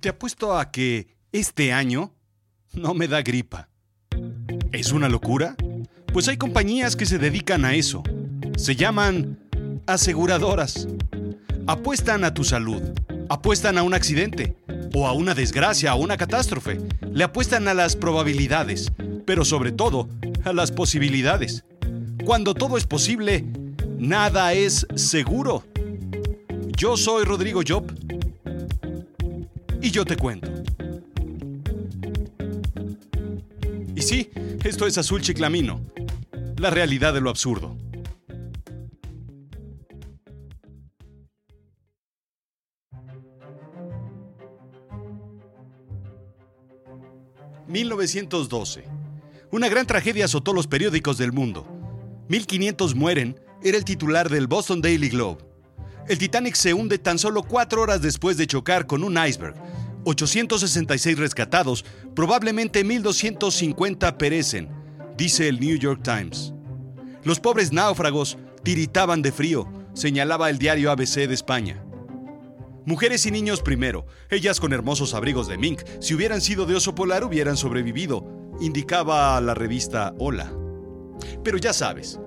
Te apuesto a que este año no me da gripa. ¿Es una locura? Pues hay compañías que se dedican a eso. Se llaman aseguradoras. Apuestan a tu salud. Apuestan a un accidente. O a una desgracia o una catástrofe. Le apuestan a las probabilidades. Pero sobre todo, a las posibilidades. Cuando todo es posible, nada es seguro. Yo soy Rodrigo Job. Y yo te cuento. Y sí, esto es Azul Chiclamino, la realidad de lo absurdo. ...1912... Una gran tragedia azotó los periódicos del mundo. 1500 mueren era el titular del Boston Daily Globe. El Titanic se hunde tan solo cuatro horas después de chocar con un iceberg 866 rescatados, probablemente 1.250 perecen, dice el New York Times. Los pobres náufragos tiritaban de frío, señalaba el diario ABC de España. Mujeres y niños primero, ellas con hermosos abrigos de mink, si hubieran sido de oso polar hubieran sobrevivido, indicaba la revista Hola. Pero ya sabes,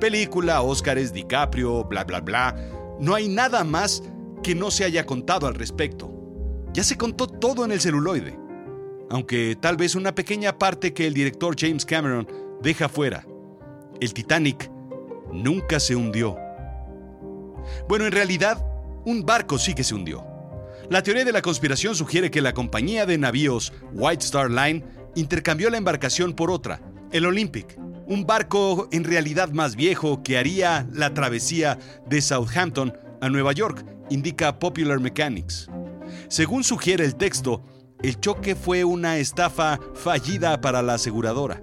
película, Óscares, DiCaprio, bla bla bla, no hay nada más que no se haya contado al respecto. Ya se contó todo en el celuloide, aunque tal vez una pequeña parte que el director James Cameron deja fuera. El Titanic nunca se hundió. Bueno, en realidad, un barco sí que se hundió. La teoría de la conspiración sugiere que la compañía de navíos White Star Line intercambió la embarcación por otra, el Olympic, un barco en realidad más viejo que haría la travesía de Southampton a Nueva York, indica Popular Mechanics. Según sugiere el texto, el choque fue una estafa fallida para la aseguradora.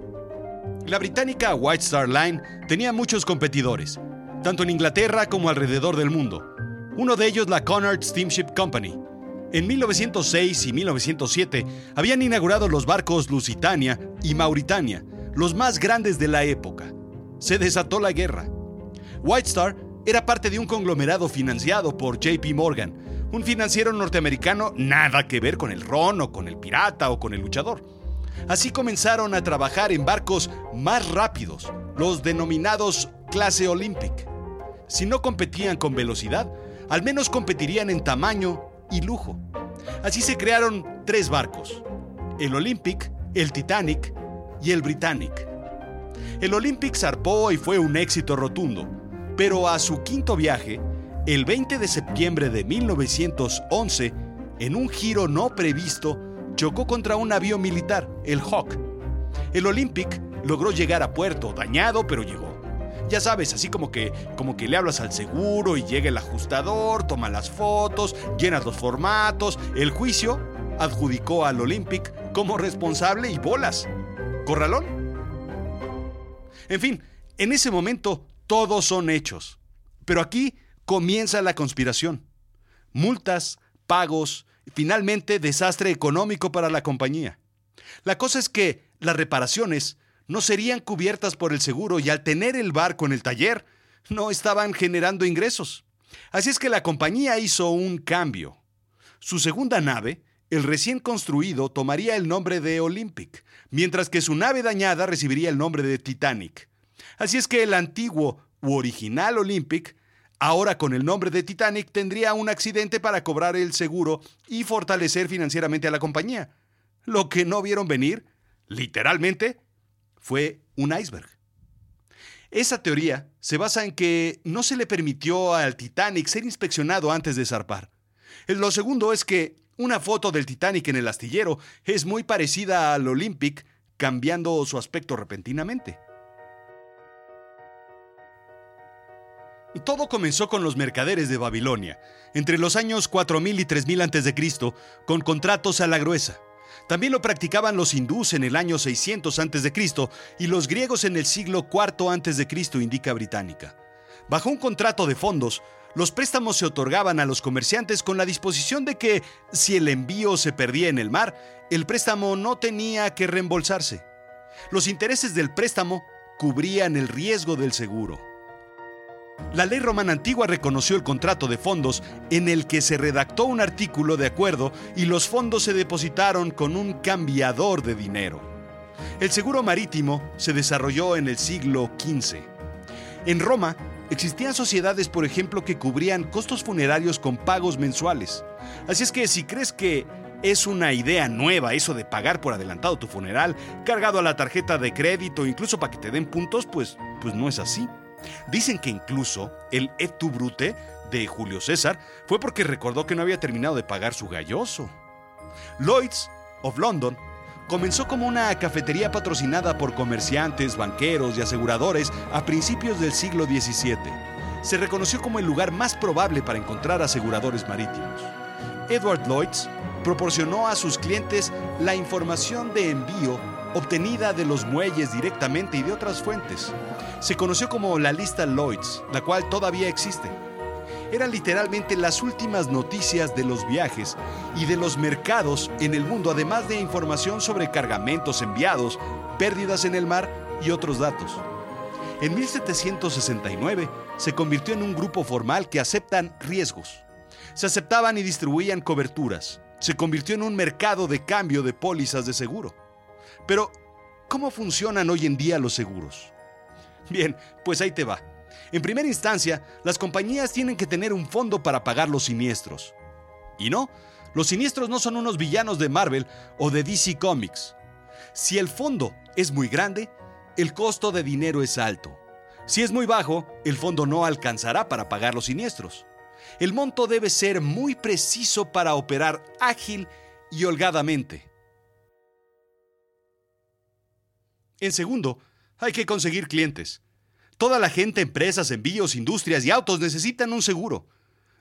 La británica White Star Line tenía muchos competidores, tanto en Inglaterra como alrededor del mundo. Uno de ellos la Cunard Steamship Company. En 1906 y 1907 habían inaugurado los barcos Lusitania y Mauritania, los más grandes de la época. Se desató la guerra. White Star era parte de un conglomerado financiado por JP Morgan, un financiero norteamericano nada que ver con el ron o con el pirata o con el luchador. Así comenzaron a trabajar en barcos más rápidos, los denominados clase Olympic. Si no competían con velocidad, al menos competirían en tamaño y lujo. Así se crearon tres barcos, el Olympic, el Titanic y el Britannic. El Olympic zarpó y fue un éxito rotundo, pero a su quinto viaje, el 20 de septiembre de 1911, en un giro no previsto, chocó contra un avión militar, el Hawk. El Olympic logró llegar a puerto, dañado, pero llegó. Ya sabes, así como que, como que le hablas al seguro y llega el ajustador, toma las fotos, llenas los formatos. El juicio adjudicó al Olympic como responsable y bolas. ¿Corralón? En fin, en ese momento todos son hechos. Pero aquí comienza la conspiración. Multas, pagos, finalmente desastre económico para la compañía. La cosa es que las reparaciones no serían cubiertas por el seguro y al tener el barco en el taller, no estaban generando ingresos. Así es que la compañía hizo un cambio. Su segunda nave, el recién construido, tomaría el nombre de Olympic, mientras que su nave dañada recibiría el nombre de Titanic. Así es que el antiguo u original Olympic Ahora con el nombre de Titanic tendría un accidente para cobrar el seguro y fortalecer financieramente a la compañía. Lo que no vieron venir, literalmente, fue un iceberg. Esa teoría se basa en que no se le permitió al Titanic ser inspeccionado antes de zarpar. Lo segundo es que una foto del Titanic en el astillero es muy parecida al Olympic, cambiando su aspecto repentinamente. Todo comenzó con los mercaderes de Babilonia, entre los años 4000 y 3000 a.C., con contratos a la gruesa. También lo practicaban los hindús en el año 600 a.C. y los griegos en el siglo IV a.C., indica Británica. Bajo un contrato de fondos, los préstamos se otorgaban a los comerciantes con la disposición de que, si el envío se perdía en el mar, el préstamo no tenía que reembolsarse. Los intereses del préstamo cubrían el riesgo del seguro. La ley romana antigua reconoció el contrato de fondos en el que se redactó un artículo de acuerdo y los fondos se depositaron con un cambiador de dinero. El seguro marítimo se desarrolló en el siglo XV. En Roma existían sociedades, por ejemplo, que cubrían costos funerarios con pagos mensuales. Así es que si crees que es una idea nueva eso de pagar por adelantado tu funeral, cargado a la tarjeta de crédito, incluso para que te den puntos, pues, pues no es así. Dicen que incluso el et tu brute de Julio César fue porque recordó que no había terminado de pagar su galloso. Lloyd's of London comenzó como una cafetería patrocinada por comerciantes, banqueros y aseguradores a principios del siglo XVII. Se reconoció como el lugar más probable para encontrar aseguradores marítimos. Edward Lloyd's proporcionó a sus clientes la información de envío obtenida de los muelles directamente y de otras fuentes. Se conoció como la lista Lloyds, la cual todavía existe. Eran literalmente las últimas noticias de los viajes y de los mercados en el mundo, además de información sobre cargamentos enviados, pérdidas en el mar y otros datos. En 1769 se convirtió en un grupo formal que aceptan riesgos. Se aceptaban y distribuían coberturas. Se convirtió en un mercado de cambio de pólizas de seguro. Pero, ¿cómo funcionan hoy en día los seguros? Bien, pues ahí te va. En primera instancia, las compañías tienen que tener un fondo para pagar los siniestros. Y no, los siniestros no son unos villanos de Marvel o de DC Comics. Si el fondo es muy grande, el costo de dinero es alto. Si es muy bajo, el fondo no alcanzará para pagar los siniestros. El monto debe ser muy preciso para operar ágil y holgadamente. En segundo, hay que conseguir clientes. Toda la gente, empresas, envíos, industrias y autos necesitan un seguro.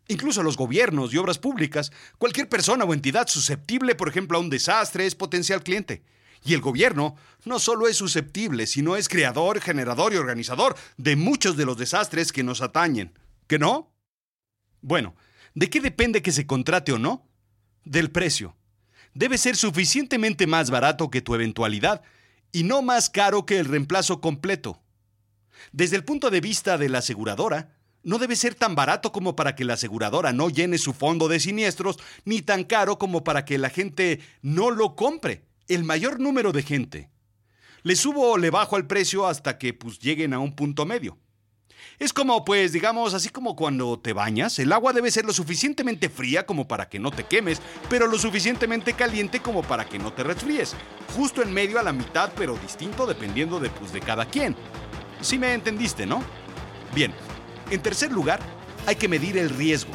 Incluso los gobiernos y obras públicas, cualquier persona o entidad susceptible, por ejemplo, a un desastre, es potencial cliente. Y el gobierno no solo es susceptible, sino es creador, generador y organizador de muchos de los desastres que nos atañen. ¿Que no? Bueno, ¿de qué depende que se contrate o no? Del precio. Debe ser suficientemente más barato que tu eventualidad y no más caro que el reemplazo completo. Desde el punto de vista de la aseguradora, no debe ser tan barato como para que la aseguradora no llene su fondo de siniestros, ni tan caro como para que la gente no lo compre, el mayor número de gente. Le subo o le bajo el precio hasta que pues, lleguen a un punto medio. Es como, pues, digamos, así como cuando te bañas, el agua debe ser lo suficientemente fría como para que no te quemes, pero lo suficientemente caliente como para que no te resfríes. Justo en medio a la mitad, pero distinto dependiendo de, pues, de cada quien. Sí me entendiste, ¿no? Bien, en tercer lugar, hay que medir el riesgo.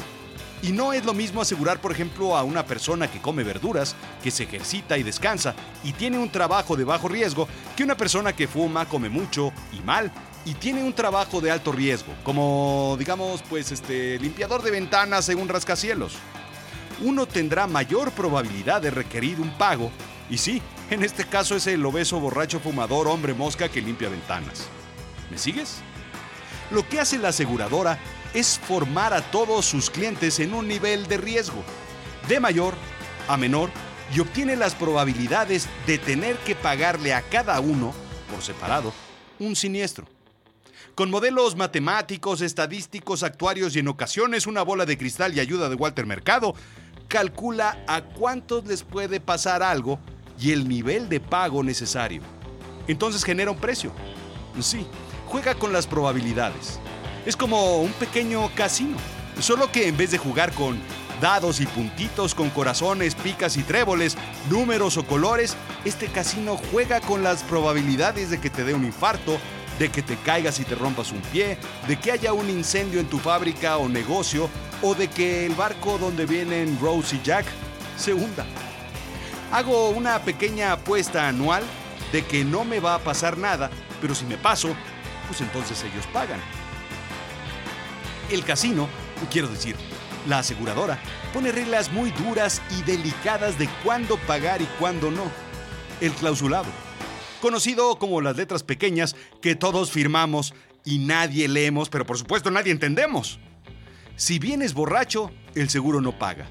Y no es lo mismo asegurar, por ejemplo, a una persona que come verduras, que se ejercita y descansa y tiene un trabajo de bajo riesgo, que una persona que fuma, come mucho y mal y tiene un trabajo de alto riesgo, como digamos, pues este limpiador de ventanas según rascacielos. Uno tendrá mayor probabilidad de requerir un pago, y sí, en este caso es el obeso borracho fumador hombre mosca que limpia ventanas. ¿Me sigues? Lo que hace la aseguradora es formar a todos sus clientes en un nivel de riesgo, de mayor a menor, y obtiene las probabilidades de tener que pagarle a cada uno, por separado, un siniestro. Con modelos matemáticos, estadísticos, actuarios y en ocasiones una bola de cristal y ayuda de Walter Mercado, calcula a cuántos les puede pasar algo y el nivel de pago necesario. Entonces genera un precio. Sí, juega con las probabilidades. Es como un pequeño casino, solo que en vez de jugar con dados y puntitos con corazones, picas y tréboles, números o colores, este casino juega con las probabilidades de que te dé un infarto, de que te caigas y te rompas un pie, de que haya un incendio en tu fábrica o negocio, o de que el barco donde vienen Rose y Jack se hunda. Hago una pequeña apuesta anual de que no me va a pasar nada, pero si me paso, pues entonces ellos pagan. El casino, quiero decir, la aseguradora, pone reglas muy duras y delicadas de cuándo pagar y cuándo no. El clausulado conocido como las letras pequeñas que todos firmamos y nadie leemos, pero por supuesto nadie entendemos. Si vienes borracho, el seguro no paga.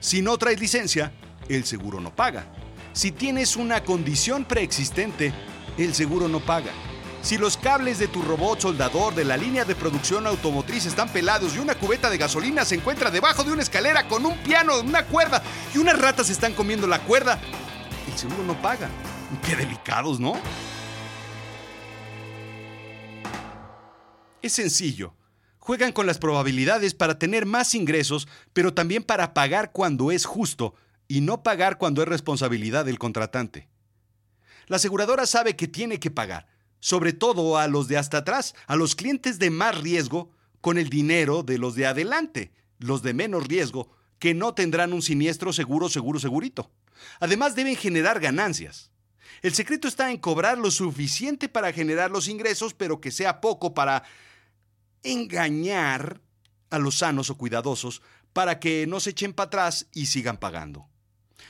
Si no traes licencia, el seguro no paga. Si tienes una condición preexistente, el seguro no paga. Si los cables de tu robot soldador de la línea de producción automotriz están pelados y una cubeta de gasolina se encuentra debajo de una escalera con un piano, una cuerda y unas ratas están comiendo la cuerda, el seguro no paga. Qué delicados, ¿no? Es sencillo. Juegan con las probabilidades para tener más ingresos, pero también para pagar cuando es justo y no pagar cuando es responsabilidad del contratante. La aseguradora sabe que tiene que pagar, sobre todo a los de hasta atrás, a los clientes de más riesgo, con el dinero de los de adelante, los de menos riesgo, que no tendrán un siniestro seguro, seguro, segurito. Además deben generar ganancias. El secreto está en cobrar lo suficiente para generar los ingresos, pero que sea poco para engañar a los sanos o cuidadosos para que no se echen para atrás y sigan pagando.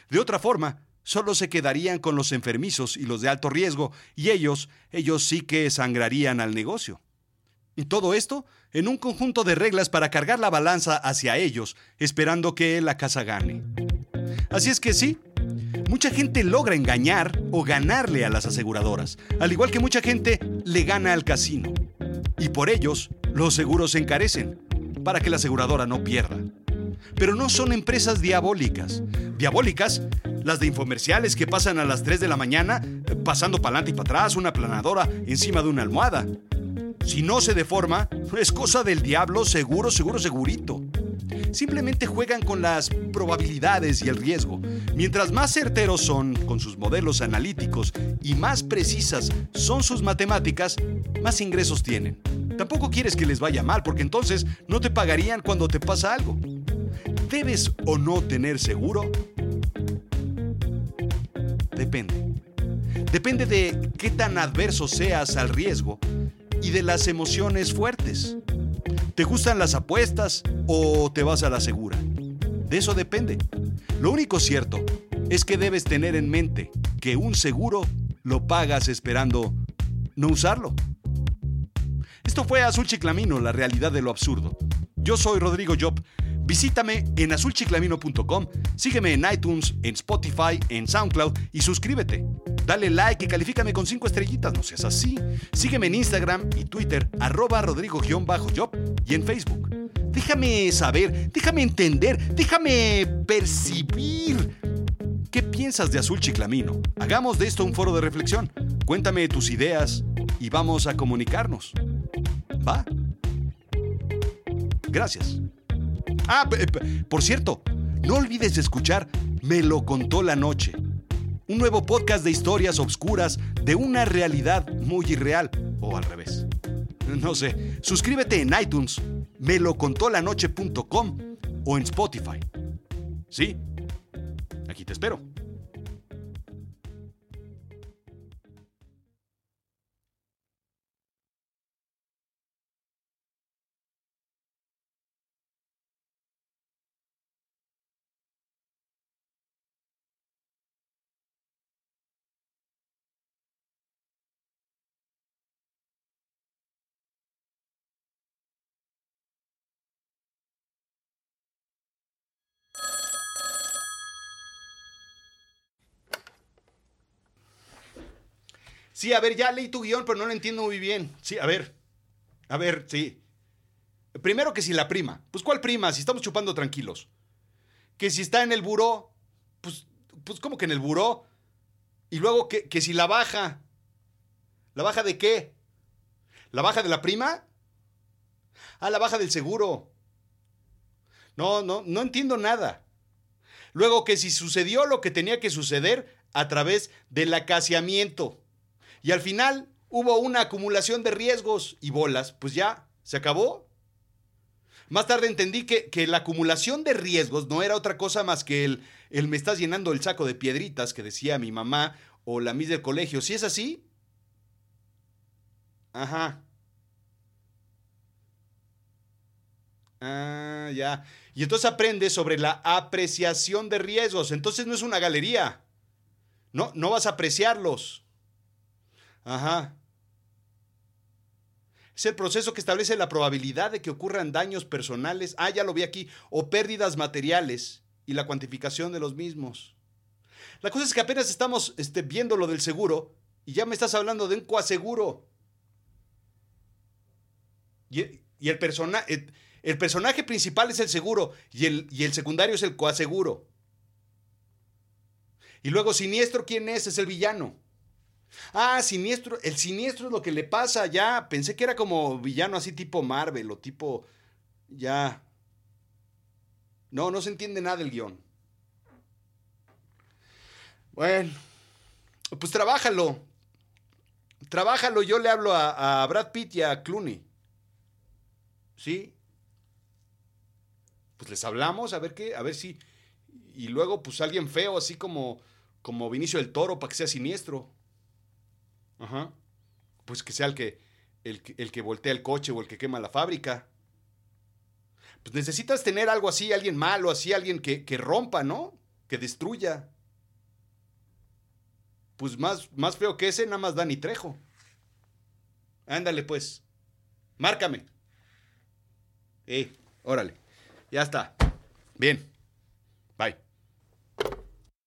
De otra forma, solo se quedarían con los enfermizos y los de alto riesgo, y ellos, ellos sí que sangrarían al negocio. Y todo esto en un conjunto de reglas para cargar la balanza hacia ellos, esperando que la casa gane. Así es que sí, mucha gente logra engañar o ganarle a las aseguradoras, al igual que mucha gente le gana al casino. Y por ellos, los seguros se encarecen, para que la aseguradora no pierda. Pero no son empresas diabólicas. Diabólicas, las de infomerciales que pasan a las 3 de la mañana, pasando para adelante y para atrás, una planadora encima de una almohada. Si no se deforma, es cosa del diablo, seguro, seguro, segurito. Simplemente juegan con las probabilidades y el riesgo. Mientras más certeros son con sus modelos analíticos y más precisas son sus matemáticas, más ingresos tienen. Tampoco quieres que les vaya mal porque entonces no te pagarían cuando te pasa algo. ¿Debes o no tener seguro? Depende. Depende de qué tan adverso seas al riesgo y de las emociones fuertes. ¿Te gustan las apuestas o te vas a la segura? De eso depende. Lo único cierto es que debes tener en mente que un seguro lo pagas esperando no usarlo. Esto fue Azul Chiclamino, la realidad de lo absurdo. Yo soy Rodrigo Job. Visítame en azulchiclamino.com, sígueme en iTunes, en Spotify, en SoundCloud y suscríbete. Dale like y califícame con 5 estrellitas, no seas así. Sígueme en Instagram y Twitter, arroba rodrigo-job y en Facebook. Déjame saber, déjame entender, déjame percibir. ¿Qué piensas de Azul Chiclamino? Hagamos de esto un foro de reflexión. Cuéntame tus ideas y vamos a comunicarnos. ¿Va? Gracias. Ah, por cierto, no olvides escuchar Me lo contó la noche. Un nuevo podcast de historias obscuras de una realidad muy irreal. O al revés. No sé. Suscríbete en iTunes, melocontolanoche.com o en Spotify. Sí. Aquí te espero. Sí, a ver, ya leí tu guion, pero no lo entiendo muy bien. Sí, a ver. A ver, sí. Primero que si la prima. Pues ¿cuál prima? Si estamos chupando tranquilos. Que si está en el buró. Pues, pues ¿cómo que en el buró? Y luego que, que si la baja. ¿La baja de qué? ¿La baja de la prima? Ah, la baja del seguro. No, no, no entiendo nada. Luego que si sucedió lo que tenía que suceder a través del acaciamiento. Y al final hubo una acumulación de riesgos y bolas, pues ya, se acabó. Más tarde entendí que, la acumulación de riesgos no era otra cosa más que el, el me estás llenando el saco de piedritas que decía mi mamá o la mis del colegio. Si es así, Ajá. Ah, ya. Y entonces aprende sobre la apreciación de riesgos. Entonces no es una galería. No, no vas a apreciarlos. Ajá. Es el proceso que establece la probabilidad de que ocurran daños personales, ah, ya lo vi aquí, o pérdidas materiales y la cuantificación de los mismos. La cosa es que apenas estamos este, viendo lo del seguro y ya me estás hablando de un coaseguro. Y, el, persona, el, personaje principal es el seguro y el, y el secundario es el coaseguro. Y luego siniestro, ¿quién es? Es el villano. Ah, siniestro, el siniestro es lo que le pasa ya. Pensé que era como villano así tipo Marvel o tipo... Ya. No, no se entiende nada del guion. Bueno, pues trabájalo. Trabájalo, yo le hablo a, a Brad Pitt y a Clooney. ¿Sí? Pues les hablamos a ver qué, a ver si... Y luego pues alguien feo, así como, como Vinicio del Toro, para que sea siniestro. Ajá. Pues que sea el que, el, el que voltea el coche o el que quema la fábrica. Pues necesitas tener algo así, alguien malo, así, alguien que, que rompa, ¿no? Que destruya. Pues más, más feo que ese, nada más Dani Trejo. Ándale, pues. Márcame. Eh, órale. Ya está. Bien. Bye.